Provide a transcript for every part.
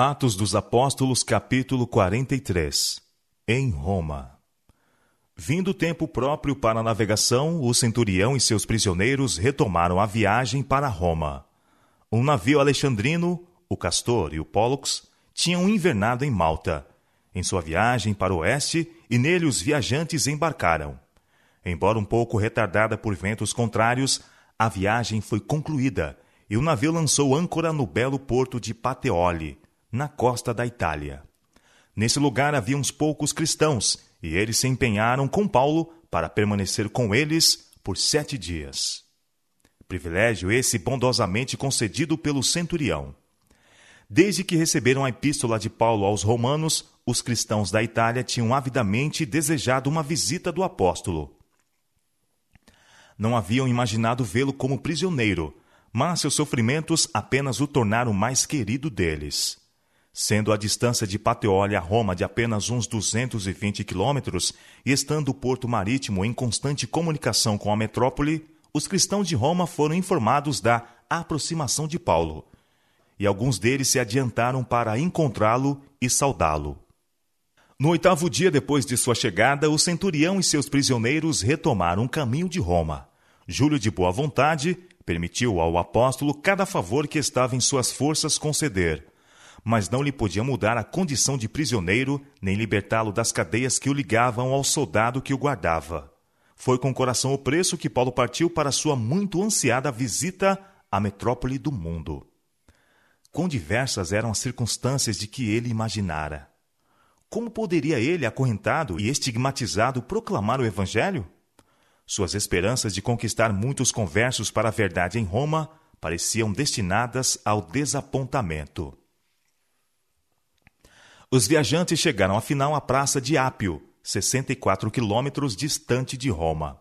Atos dos Apóstolos, capítulo 43 Em Roma Vindo o tempo próprio para a navegação, o centurião e seus prisioneiros retomaram a viagem para Roma. Um navio alexandrino, o Castor e o Pollux, tinham invernado em Malta, em sua viagem para o oeste, e nele os viajantes embarcaram. Embora um pouco retardada por ventos contrários, a viagem foi concluída e o navio lançou âncora no belo porto de Pateoli, na costa da Itália. Nesse lugar havia uns poucos cristãos, e eles se empenharam com Paulo para permanecer com eles por sete dias. Privilégio esse bondosamente concedido pelo centurião. Desde que receberam a epístola de Paulo aos Romanos, os cristãos da Itália tinham avidamente desejado uma visita do apóstolo. Não haviam imaginado vê-lo como prisioneiro, mas seus sofrimentos apenas o tornaram mais querido deles. Sendo a distância de Pateoli a Roma de apenas uns 220 quilômetros e estando o porto marítimo em constante comunicação com a metrópole, os cristãos de Roma foram informados da aproximação de Paulo, e alguns deles se adiantaram para encontrá-lo e saudá-lo. No oitavo dia depois de sua chegada, o centurião e seus prisioneiros retomaram o caminho de Roma. Júlio, de boa vontade, permitiu ao apóstolo cada favor que estava em suas forças conceder, mas não lhe podia mudar a condição de prisioneiro, nem libertá-lo das cadeias que o ligavam ao soldado que o guardava. Foi com o coração opresso que Paulo partiu para sua muito ansiada visita à metrópole do mundo. Quão diversas eram as circunstâncias de que ele imaginara. Como poderia ele, acorrentado e estigmatizado, proclamar o Evangelho? Suas esperanças de conquistar muitos conversos para a verdade em Roma pareciam destinadas ao desapontamento. Os viajantes chegaram afinal à praça de Ápio, 64 quilômetros distante de Roma.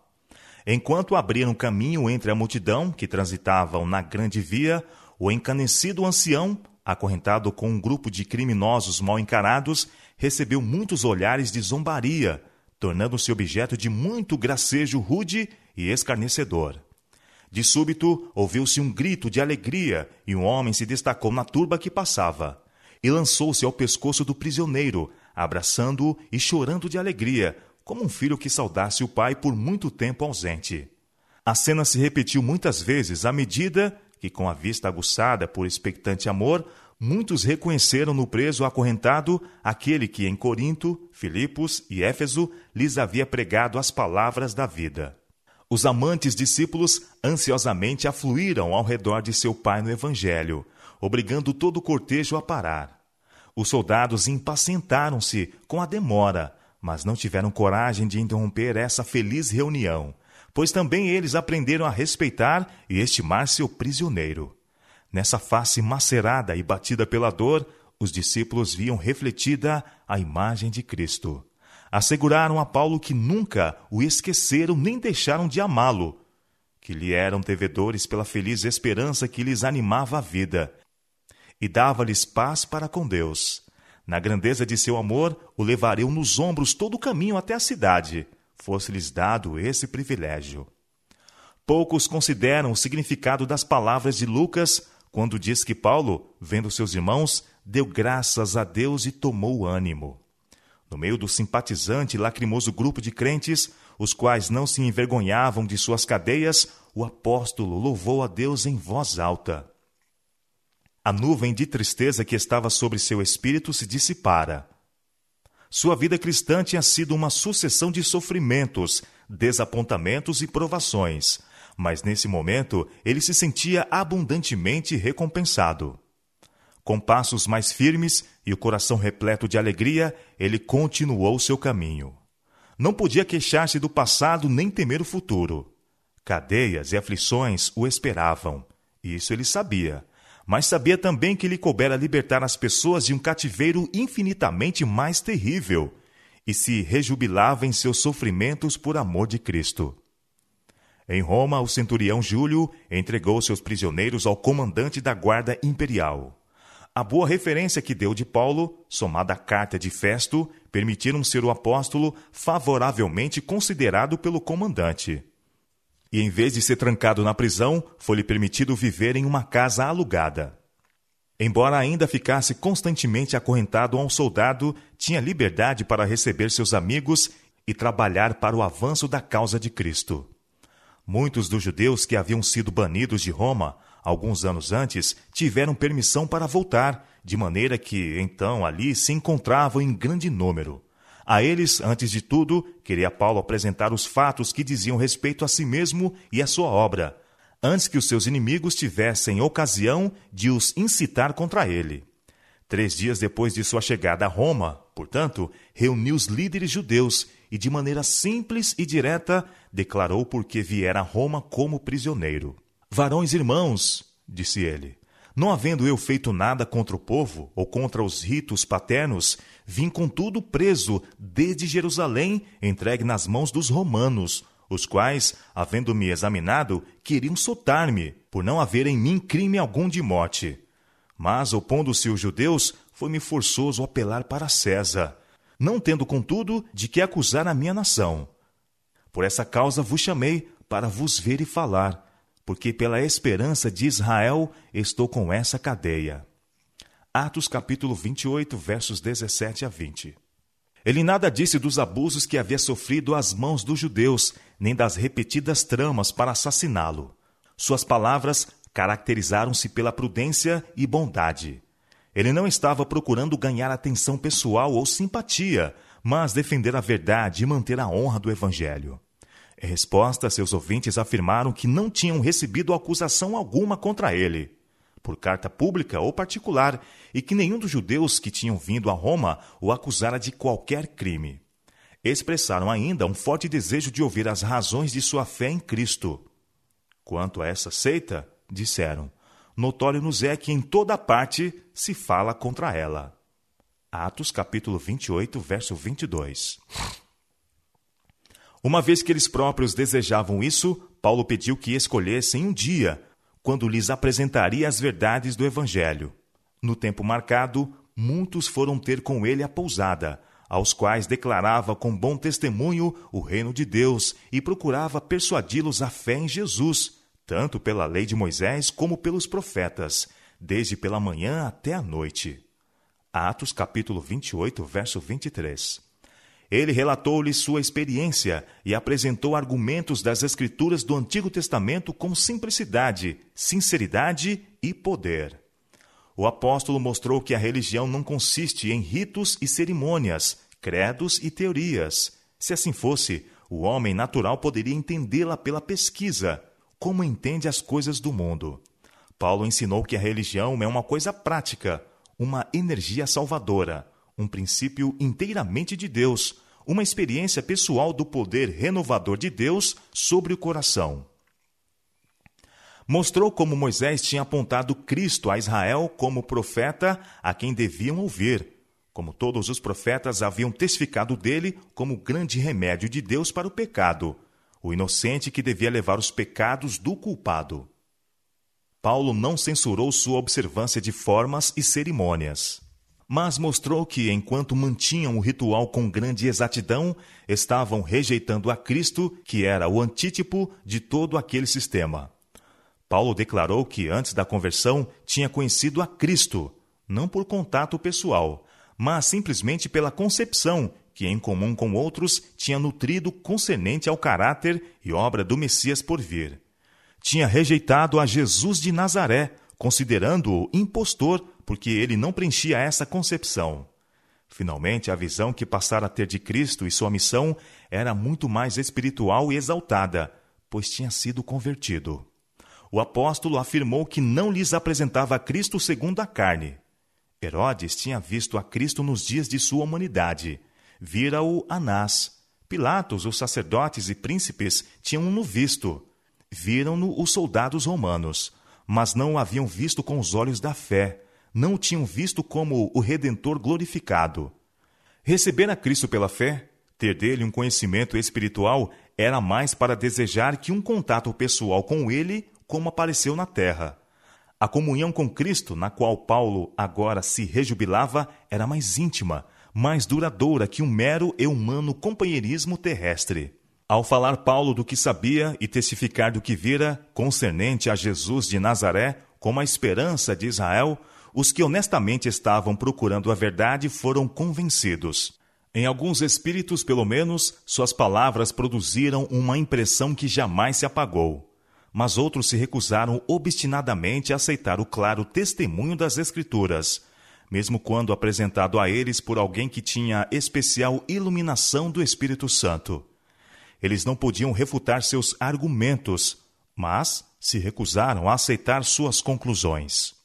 Enquanto abriam caminho entre a multidão que transitavam na grande via, o encanecido ancião, acorrentado com um grupo de criminosos mal encarados, recebeu muitos olhares de zombaria, tornando-se objeto de muito gracejo rude e escarnecedor. De súbito, ouviu-se um grito de alegria e um homem se destacou na turba que passava e lançou-se ao pescoço do prisioneiro, abraçando-o e chorando de alegria, como um filho que saudasse o pai por muito tempo ausente. A cena se repetiu muitas vezes à medida que, com a vista aguçada por expectante amor, muitos reconheceram no preso acorrentado aquele que em Corinto, Filipos e Éfeso lhes havia pregado as palavras da vida. Os amantes discípulos ansiosamente afluíram ao redor de seu pai no Evangelho, obrigando todo o cortejo a parar. Os soldados impacientaram-se com a demora, mas não tiveram coragem de interromper essa feliz reunião, pois também eles aprenderam a respeitar e estimar seu prisioneiro. Nessa face macerada e batida pela dor, os discípulos viam refletida a imagem de Cristo. Asseguraram a Paulo que nunca o esqueceram nem deixaram de amá-lo, que lhe eram devedores pela feliz esperança que lhes animava a vida e dava-lhes paz para com Deus. Na grandeza de seu amor, o levariam nos ombros todo o caminho até a cidade, fosse-lhes dado esse privilégio. Poucos consideram o significado das palavras de Lucas quando diz que Paulo, vendo seus irmãos, deu graças a Deus e tomou ânimo. No meio do simpatizante e lacrimoso grupo de crentes, os quais não se envergonhavam de suas cadeias, o apóstolo louvou a Deus em voz alta. A nuvem de tristeza que estava sobre seu espírito se dissipara. Sua vida cristã tinha sido uma sucessão de sofrimentos, desapontamentos e provações, mas nesse momento ele se sentia abundantemente recompensado. Com passos mais firmes e o coração repleto de alegria, ele continuou seu caminho. Não podia queixar-se do passado nem temer o futuro. Cadeias e aflições o esperavam. Isso ele sabia, mas sabia também que lhe coubera libertar as pessoas de um cativeiro infinitamente mais terrível, e se rejubilava em seus sofrimentos por amor de Cristo. Em Roma, o centurião Júlio entregou seus prisioneiros ao comandante da guarda imperial. A boa referência que deu de Paulo, somada à carta de Festo, permitiram ser o apóstolo favoravelmente considerado pelo comandante e, em vez de ser trancado na prisão, foi-lhe permitido viver em uma casa alugada. Embora ainda ficasse constantemente acorrentado a um soldado, tinha liberdade para receber seus amigos e trabalhar para o avanço da causa de Cristo. Muitos dos judeus que haviam sido banidos de Roma alguns anos antes tiveram permissão para voltar, de maneira que então ali se encontravam em grande número. A eles, antes de tudo, queria Paulo apresentar os fatos que diziam respeito a si mesmo e à sua obra antes que os seus inimigos tivessem ocasião de os incitar contra ele. Três dias depois de sua chegada a Roma, portanto, reuniu os líderes judeus e, de maneira simples e direta, declarou por que viera a Roma como prisioneiro. Varões irmãos, disse ele, não havendo eu feito nada contra o povo ou contra os ritos paternos, vim contudo preso desde Jerusalém, entregue nas mãos dos romanos, os quais, havendo-me examinado, queriam soltar-me, por não haver em mim crime algum de morte. Mas, opondo-se os judeus, foi-me forçoso apelar para César, não tendo, contudo, de que acusar a minha nação. Por essa causa vos chamei, para vos ver e falar, porque pela esperança de Israel estou com essa cadeia. Atos capítulo 28, versos 17 a 20. Ele nada disse dos abusos que havia sofrido às mãos dos judeus, nem das repetidas tramas para assassiná-lo. Suas palavras caracterizaram-se pela prudência e bondade. Ele não estava procurando ganhar atenção pessoal ou simpatia, mas defender a verdade e manter a honra do Evangelho. Em resposta, seus ouvintes afirmaram que não tinham recebido acusação alguma contra ele por carta pública ou particular, e que nenhum dos judeus que tinham vindo a Roma o acusara de qualquer crime. Expressaram ainda um forte desejo de ouvir as razões de sua fé em Cristo. Quanto a essa seita, disseram, notório nos é que em toda parte se fala contra ela. Atos capítulo 28, verso 22. Uma vez que eles próprios desejavam isso, Paulo pediu que escolhessem um dia quando lhes apresentaria as verdades do Evangelho. No tempo marcado, muitos foram ter com ele a pousada, aos quais declarava com bom testemunho o reino de Deus e procurava persuadi-los à fé em Jesus, tanto pela lei de Moisés como pelos profetas, desde pela manhã até a noite. Atos capítulo 28, verso 23. Ele relatou-lhe sua experiência e apresentou argumentos das Escrituras do Antigo Testamento com simplicidade, sinceridade e poder. O apóstolo mostrou que a religião não consiste em ritos e cerimônias, credos e teorias. Se assim fosse, o homem natural poderia entendê-la pela pesquisa, como entende as coisas do mundo. Paulo ensinou que a religião é uma coisa prática, uma energia salvadora um princípio inteiramente de Deus, uma experiência pessoal do poder renovador de Deus sobre o coração. Mostrou como Moisés tinha apontado Cristo a Israel como profeta a quem deviam ouvir, como todos os profetas haviam testificado dele como grande remédio de Deus para o pecado, o inocente que devia levar os pecados do culpado. Paulo não censurou sua observância de formas e cerimônias mas mostrou que, enquanto mantinham o ritual com grande exatidão, estavam rejeitando a Cristo, que era o antítipo de todo aquele sistema. Paulo declarou que, antes da conversão, tinha conhecido a Cristo, não por contato pessoal, mas simplesmente pela concepção que, em comum com outros, tinha nutrido concernente ao caráter e obra do Messias por vir. Tinha rejeitado a Jesus de Nazaré, considerando-o impostor porque ele não preenchia essa concepção. Finalmente, a visão que passara a ter de Cristo e sua missão era muito mais espiritual e exaltada, pois tinha sido convertido. O apóstolo afirmou que não lhes apresentava Cristo segundo a carne. Herodes tinha visto a Cristo nos dias de sua humanidade. Vira-o Anás. Pilatos, os sacerdotes e príncipes tinham-no visto. Viram-no os soldados romanos, mas não o haviam visto com os olhos da fé não o tinham visto como o Redentor glorificado. Receber a Cristo pela fé, ter dele um conhecimento espiritual, era mais para desejar que um contato pessoal com ele, como apareceu na terra. A comunhão com Cristo, na qual Paulo agora se rejubilava, era mais íntima, mais duradoura que um mero e humano companheirismo terrestre. Ao falar Paulo do que sabia e testificar do que vira, concernente a Jesus de Nazaré, como a esperança de Israel, os que honestamente estavam procurando a verdade foram convencidos. Em alguns espíritos, pelo menos, suas palavras produziram uma impressão que jamais se apagou. Mas outros se recusaram obstinadamente a aceitar o claro testemunho das Escrituras, mesmo quando apresentado a eles por alguém que tinha especial iluminação do Espírito Santo. Eles não podiam refutar seus argumentos, mas se recusaram a aceitar suas conclusões.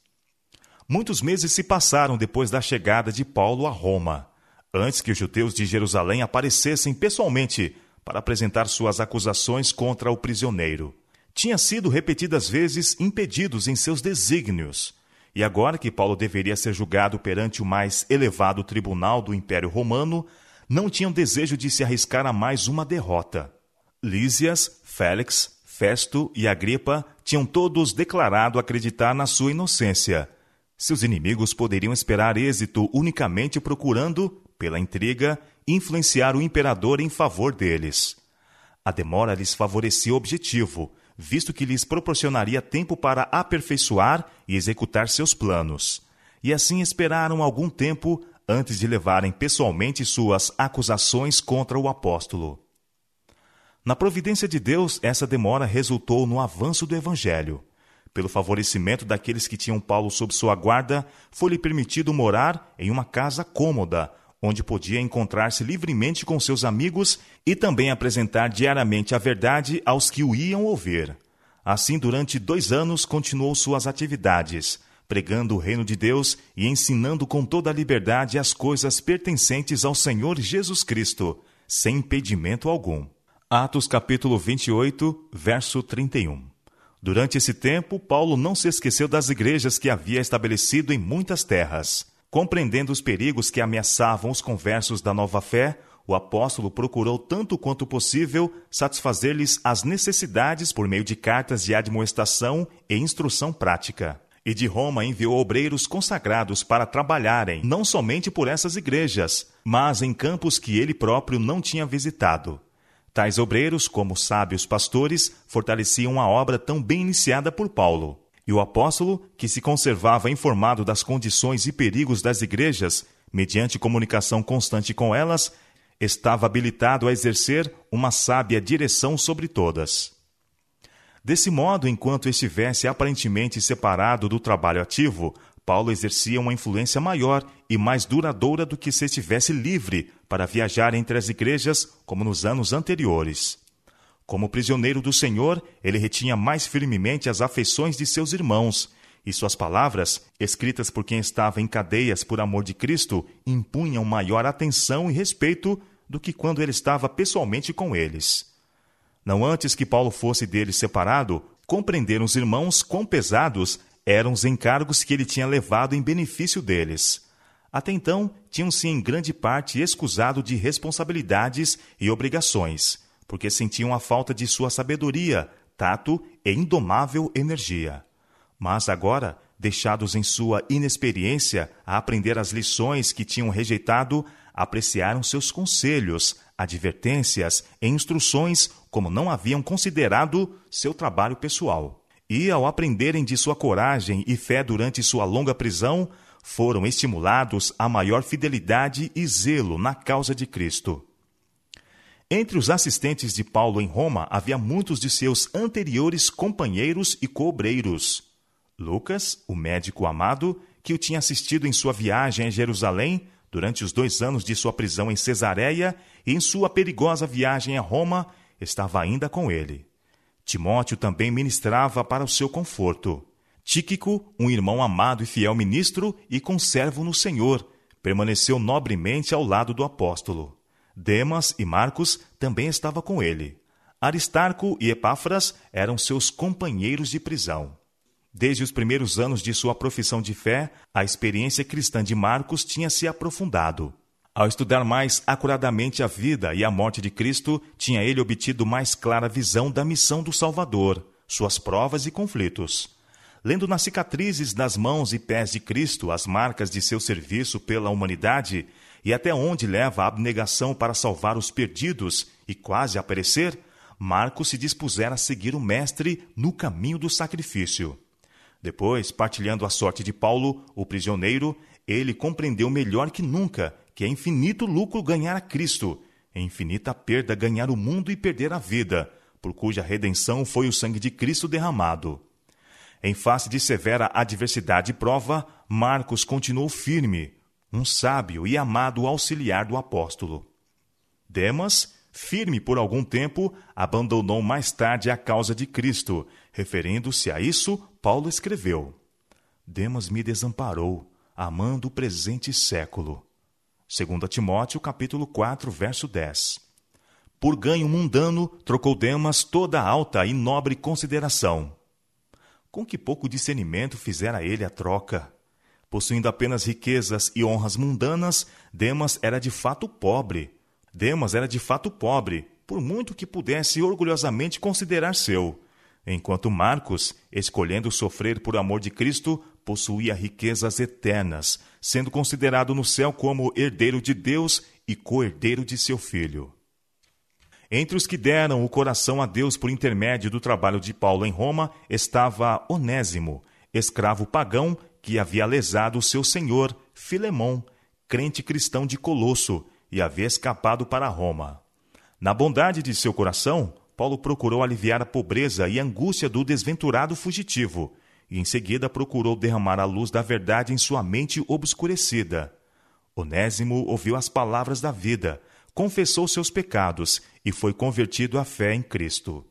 Muitos meses se passaram depois da chegada de Paulo a Roma, antes que os judeus de Jerusalém aparecessem pessoalmente para apresentar suas acusações contra o prisioneiro. Tinha sido repetidas vezes impedidos em seus desígnios, e agora que Paulo deveria ser julgado perante o mais elevado tribunal do Império Romano, não tinham desejo de se arriscar a mais uma derrota. Lísias, Félix, Festo e Agripa tinham todos declarado acreditar na sua inocência. Seus inimigos poderiam esperar êxito unicamente procurando, pela intriga, influenciar o imperador em favor deles. A demora lhes favorecia o objetivo, visto que lhes proporcionaria tempo para aperfeiçoar e executar seus planos. E assim esperaram algum tempo antes de levarem pessoalmente suas acusações contra o apóstolo. Na providência de Deus, essa demora resultou no avanço do Evangelho. Pelo favorecimento daqueles que tinham Paulo sob sua guarda, foi-lhe permitido morar em uma casa cômoda, onde podia encontrar-se livremente com seus amigos e também apresentar diariamente a verdade aos que o iam ouvir. Assim, durante dois anos, continuou suas atividades, pregando o reino de Deus e ensinando com toda a liberdade as coisas pertencentes ao Senhor Jesus Cristo, sem impedimento algum. Atos capítulo 28, verso 31. Durante esse tempo, Paulo não se esqueceu das igrejas que havia estabelecido em muitas terras. Compreendendo os perigos que ameaçavam os conversos da nova fé, o apóstolo procurou tanto quanto possível satisfazer-lhes as necessidades por meio de cartas de admoestação e instrução prática. E de Roma enviou obreiros consagrados para trabalharem não somente por essas igrejas, mas em campos que ele próprio não tinha visitado. Tais obreiros, como sábios pastores, fortaleciam a obra tão bem iniciada por Paulo. E o apóstolo, que se conservava informado das condições e perigos das igrejas, mediante comunicação constante com elas, estava habilitado a exercer uma sábia direção sobre todas. Desse modo, enquanto estivesse aparentemente separado do trabalho ativo, Paulo exercia uma influência maior e mais duradoura do que se estivesse livre para viajar entre as igrejas como nos anos anteriores. Como prisioneiro do Senhor, ele retinha mais firmemente as afeições de seus irmãos, e suas palavras, escritas por quem estava em cadeias por amor de Cristo, impunham maior atenção e respeito do que quando ele estava pessoalmente com eles. Não antes que Paulo fosse deles separado, compreenderam os irmãos quão pesados eram os encargos que ele tinha levado em benefício deles. Até então, tinham-se em grande parte escusado de responsabilidades e obrigações, porque sentiam a falta de sua sabedoria, tato e indomável energia. Mas agora, deixados em sua inexperiência a aprender as lições que tinham rejeitado, apreciaram seus conselhos, advertências e instruções como não haviam considerado seu trabalho pessoal. E, ao aprenderem de sua coragem e fé durante sua longa prisão, foram estimulados a maior fidelidade e zelo na causa de Cristo. Entre os assistentes de Paulo em Roma havia muitos de seus anteriores companheiros e cobreiros. Lucas, o médico amado, que o tinha assistido em sua viagem a Jerusalém durante os dois anos de sua prisão em Cesareia e em sua perigosa viagem a Roma, estava ainda com ele. Timóteo também ministrava para o seu conforto. Tíquico, um irmão amado e fiel ministro e conservo no Senhor, permaneceu nobremente ao lado do apóstolo. Demas e Marcos também estavam com ele. Aristarco e Epáfras eram seus companheiros de prisão. Desde os primeiros anos de sua profissão de fé, a experiência cristã de Marcos tinha se aprofundado. Ao estudar mais acuradamente a vida e a morte de Cristo, tinha ele obtido mais clara visão da missão do Salvador, suas provas e conflitos lendo nas cicatrizes das mãos e pés de Cristo as marcas de seu serviço pela humanidade e até onde leva a abnegação para salvar os perdidos e quase a perecer, Marcos se dispusera a seguir o Mestre no caminho do sacrifício. Depois, partilhando a sorte de Paulo, o prisioneiro, ele compreendeu melhor que nunca que é infinito lucro ganhar a Cristo, é infinita perda ganhar o mundo e perder a vida, por cuja redenção foi o sangue de Cristo derramado. Em face de severa adversidade e prova, Marcos continuou firme, um sábio e amado auxiliar do apóstolo. Demas, firme por algum tempo, abandonou mais tarde a causa de Cristo. Referindo-se a isso, Paulo escreveu: Demas me desamparou, amando o presente século. 2 Timóteo capítulo 4, verso 10. Por ganho mundano, trocou Demas toda alta e nobre consideração. Com que pouco discernimento fizera ele a troca? Possuindo apenas riquezas e honras mundanas, Demas era de fato pobre. Demas era de fato pobre, por muito que pudesse orgulhosamente considerar seu. Enquanto Marcos, escolhendo sofrer por amor de Cristo, possuía riquezas eternas, sendo considerado no céu como herdeiro de Deus e co-herdeiro de seu filho. Entre os que deram o coração a Deus por intermédio do trabalho de Paulo em Roma estava Onésimo, escravo pagão que havia lesado seu senhor, Filemão, crente cristão de Colosso, e havia escapado para Roma. Na bondade de seu coração, Paulo procurou aliviar a pobreza e angústia do desventurado fugitivo, e em seguida procurou derramar a luz da verdade em sua mente obscurecida. Onésimo ouviu as palavras da vida, confessou seus pecados e foi convertido à fé em Cristo.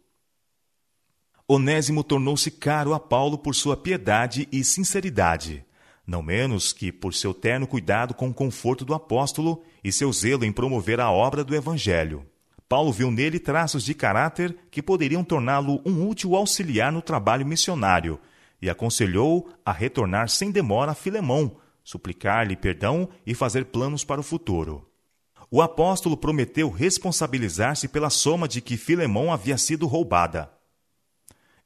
Onésimo tornou-se caro a Paulo por sua piedade e sinceridade, não menos que por seu terno cuidado com o conforto do apóstolo e seu zelo em promover a obra do Evangelho. Paulo viu nele traços de caráter que poderiam torná-lo um útil auxiliar no trabalho missionário e aconselhou a retornar sem demora a Filemão, suplicar-lhe perdão e fazer planos para o futuro o apóstolo prometeu responsabilizar-se pela soma de que Filemão havia sido roubada.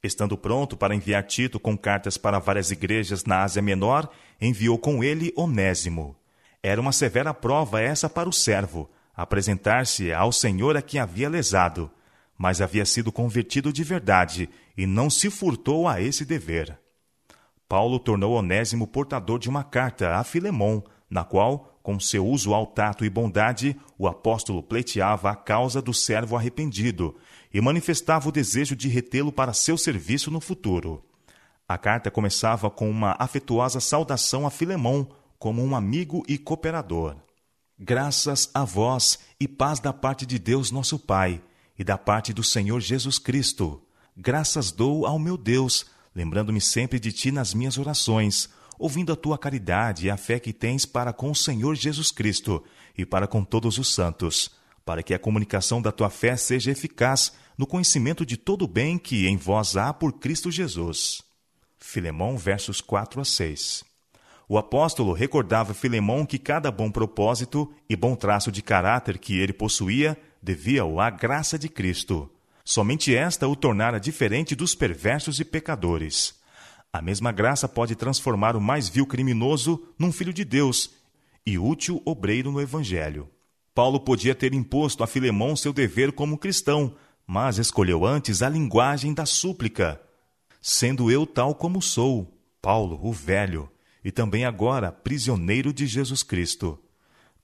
Estando pronto para enviar Tito com cartas para várias igrejas na Ásia Menor, enviou com ele Onésimo. Era uma severa prova essa para o servo, apresentar-se ao Senhor a quem havia lesado, mas havia sido convertido de verdade e não se furtou a esse dever. Paulo tornou Onésimo portador de uma carta a Filemão, na qual com seu usual tato e bondade, o apóstolo pleiteava a causa do servo arrependido e manifestava o desejo de retê-lo para seu serviço no futuro. A carta começava com uma afetuosa saudação a Filemão, como um amigo e cooperador. Graças a vós e paz da parte de Deus nosso Pai e da parte do Senhor Jesus Cristo. Graças dou ao meu Deus, lembrando-me sempre de ti nas minhas orações ouvindo a tua caridade e a fé que tens para com o Senhor Jesus Cristo e para com todos os santos, para que a comunicação da tua fé seja eficaz no conhecimento de todo o bem que em vós há por Cristo Jesus. Filemão, versos 4 a 6. O apóstolo recordava Filemão que cada bom propósito e bom traço de caráter que ele possuía devia-o à graça de Cristo. Somente esta o tornara diferente dos perversos e pecadores. A mesma graça pode transformar o mais vil criminoso num filho de Deus e útil obreiro no Evangelho. Paulo podia ter imposto a Filemão seu dever como cristão, mas escolheu antes a linguagem da súplica. Sendo eu tal como sou, Paulo, o velho, e também agora prisioneiro de Jesus Cristo.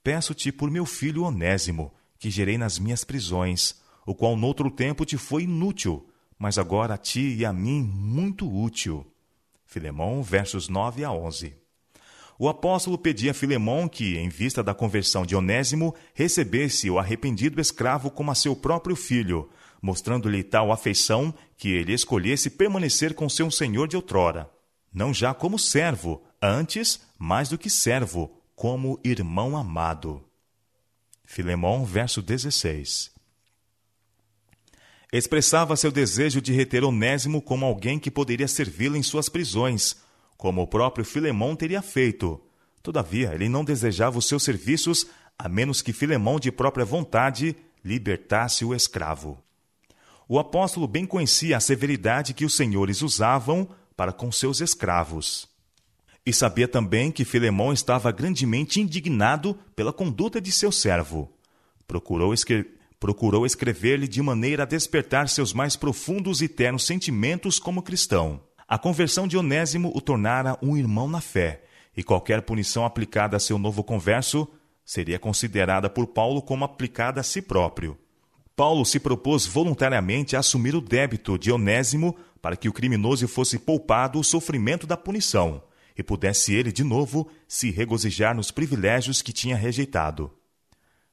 Peço-te por meu filho Onésimo, que gerei nas minhas prisões, o qual noutro tempo te foi inútil, mas agora a ti e a mim muito útil. Filemão, versos 9 a 11. O apóstolo pedia a Filemão que, em vista da conversão de Onésimo, recebesse o arrependido escravo como a seu próprio filho, mostrando-lhe tal afeição que ele escolhesse permanecer com seu senhor de outrora. Não já como servo, antes, mais do que servo, como irmão amado. Filemão, verso 16 expressava seu desejo de reter Onésimo como alguém que poderia servi-lo em suas prisões, como o próprio Filemão teria feito. Todavia, ele não desejava os seus serviços a menos que Filemão, de própria vontade, libertasse o escravo. O apóstolo bem conhecia a severidade que os senhores usavam para com seus escravos. E sabia também que Filemão estava grandemente indignado pela conduta de seu servo. Procurou escrever procurou escrever-lhe de maneira a despertar seus mais profundos e ternos sentimentos como cristão. A conversão de Onésimo o tornara um irmão na fé, e qualquer punição aplicada a seu novo converso seria considerada por Paulo como aplicada a si próprio. Paulo se propôs voluntariamente a assumir o débito de Onésimo para que o criminoso fosse poupado o sofrimento da punição e pudesse ele, de novo, se regozijar nos privilégios que tinha rejeitado.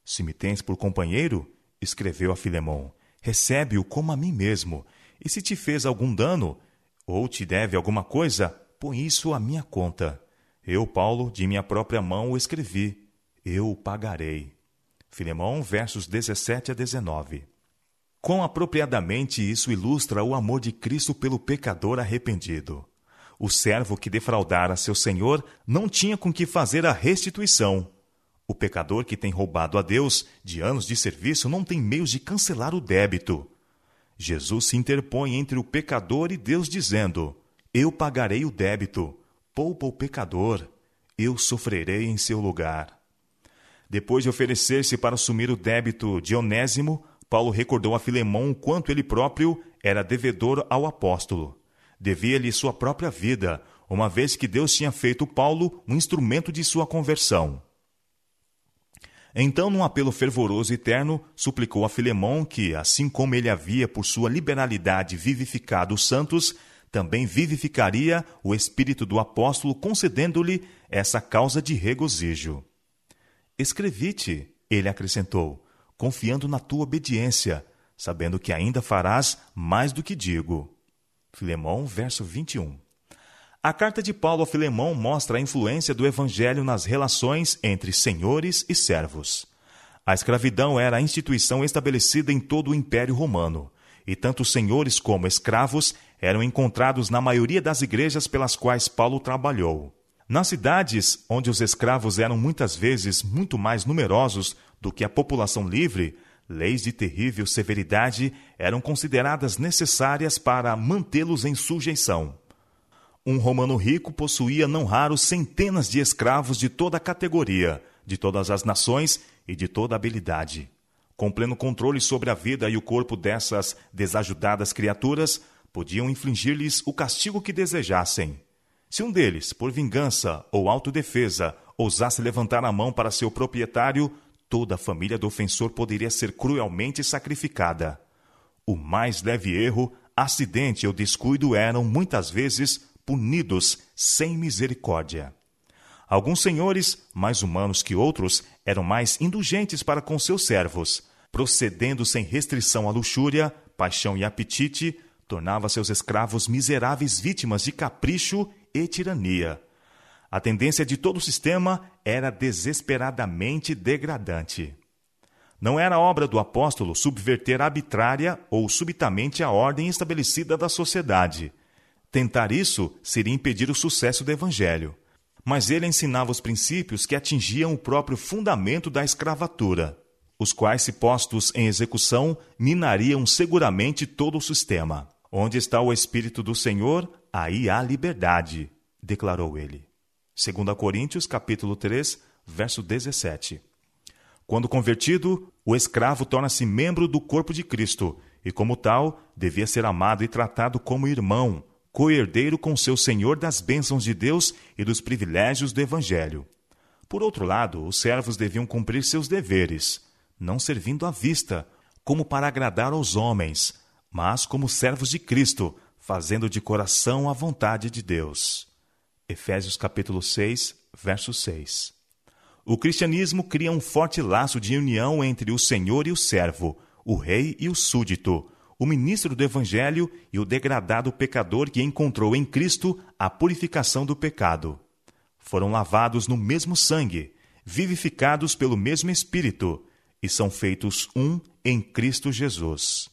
Se me tens por companheiro, escreveu a Filemão, recebe-o como a mim mesmo, e se te fez algum dano, ou te deve alguma coisa, põe isso à minha conta. Eu, Paulo, de minha própria mão o escrevi, eu o pagarei. Filemão, versos 17 a 19. Quão apropriadamente isso ilustra o amor de Cristo pelo pecador arrependido. O servo que defraudara seu senhor não tinha com que fazer a restituição. O pecador que tem roubado a Deus de anos de serviço não tem meios de cancelar o débito. Jesus se interpõe entre o pecador e Deus, dizendo: Eu pagarei o débito, poupa o pecador, eu sofrerei em seu lugar. Depois de oferecer-se para assumir o débito de Onésimo, Paulo recordou a Filemão quanto ele próprio era devedor ao apóstolo devia-lhe sua própria vida, uma vez que Deus tinha feito Paulo um instrumento de sua conversão. Então, num apelo fervoroso e terno, suplicou a Filemão que, assim como ele havia por sua liberalidade vivificado os santos, também vivificaria o espírito do apóstolo, concedendo-lhe essa causa de regozijo. Escrevi-te, ele acrescentou, confiando na tua obediência, sabendo que ainda farás mais do que digo. Filemão, verso 21. A carta de Paulo a Filemão mostra a influência do evangelho nas relações entre senhores e servos. A escravidão era a instituição estabelecida em todo o Império Romano, e tanto senhores como escravos eram encontrados na maioria das igrejas pelas quais Paulo trabalhou. Nas cidades onde os escravos eram muitas vezes muito mais numerosos do que a população livre, leis de terrível severidade eram consideradas necessárias para mantê-los em sujeição. Um romano rico possuía não raros centenas de escravos de toda a categoria, de todas as nações e de toda habilidade. Com pleno controle sobre a vida e o corpo dessas desajudadas criaturas, podiam infligir-lhes o castigo que desejassem. Se um deles, por vingança ou autodefesa, ousasse levantar a mão para seu proprietário, toda a família do ofensor poderia ser cruelmente sacrificada. O mais leve erro, acidente ou descuido eram, muitas vezes, punidos sem misericórdia. Alguns senhores, mais humanos que outros, eram mais indulgentes para com seus servos, procedendo sem restrição à luxúria, paixão e apetite, tornava seus escravos miseráveis vítimas de capricho e tirania. A tendência de todo o sistema era desesperadamente degradante. Não era obra do apóstolo subverter arbitrária ou subitamente a ordem estabelecida da sociedade. Tentar isso seria impedir o sucesso do evangelho. Mas ele ensinava os princípios que atingiam o próprio fundamento da escravatura, os quais, se postos em execução, minariam seguramente todo o sistema. Onde está o Espírito do Senhor, aí há liberdade, declarou ele. 2 Coríntios capítulo 3, verso 17. Quando convertido, o escravo torna-se membro do corpo de Cristo e, como tal, devia ser amado e tratado como irmão, co-herdeiro com seu Senhor das bênçãos de Deus e dos privilégios do Evangelho. Por outro lado, os servos deviam cumprir seus deveres, não servindo à vista, como para agradar aos homens, mas como servos de Cristo, fazendo de coração a vontade de Deus. Efésios capítulo 6, verso 6. O cristianismo cria um forte laço de união entre o Senhor e o servo, o rei e o súdito, o ministro do evangelho e o degradado pecador que encontrou em Cristo a purificação do pecado. Foram lavados no mesmo sangue, vivificados pelo mesmo Espírito, e são feitos um em Cristo Jesus.